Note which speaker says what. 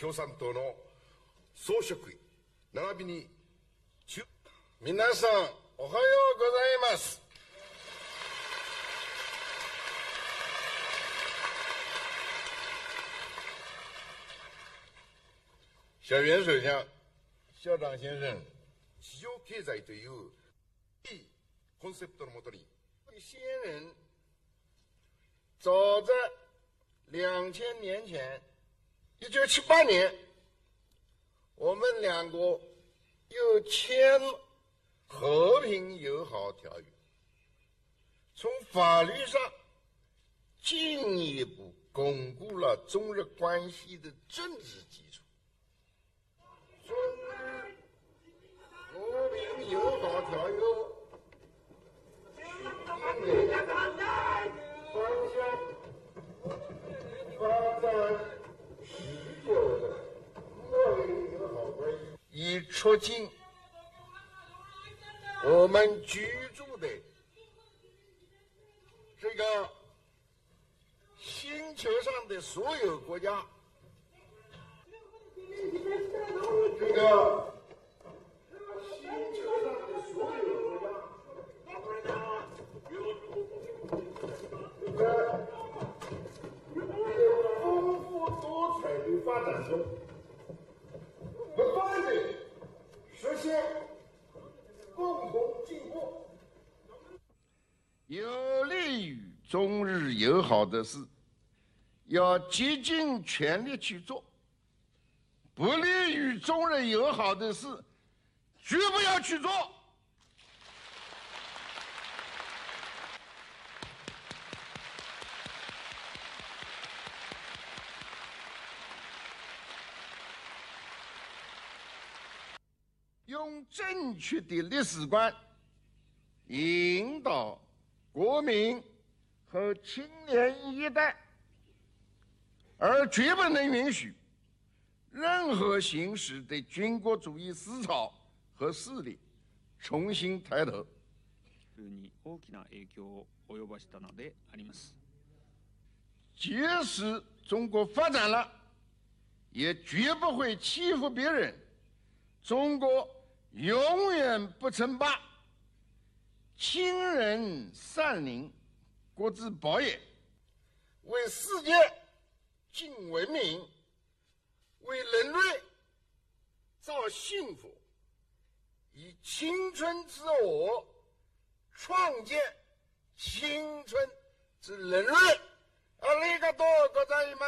Speaker 1: 共産党の総書記並びに
Speaker 2: 皆さんおはようございます小元首相校長先生
Speaker 1: 市場経済といういいコンセプトのもとに
Speaker 2: 新人走在0千年前一九七八年，我们两国又签了和平友好条约，从法律上进一步巩固了中日关系的政治基础。促进我们居住的这个星球上的所有国家，这个所有国家丰富多彩的发展中。实现共同进步，有利于中日友好的事，要竭尽全力去做；不利于中日友好的事，绝不要去做。用正确的历史观引导国民和青年一代，而绝不能允许任何形式的军国主义思潮和势力重新抬头。即使中国发展了，也绝不会欺负别人。中国。永远不称霸，亲人善邻，国之宝也。为世界尽文明，为人类造幸福，以青春之我，创建青春之人类。阿里嘎多哥在你们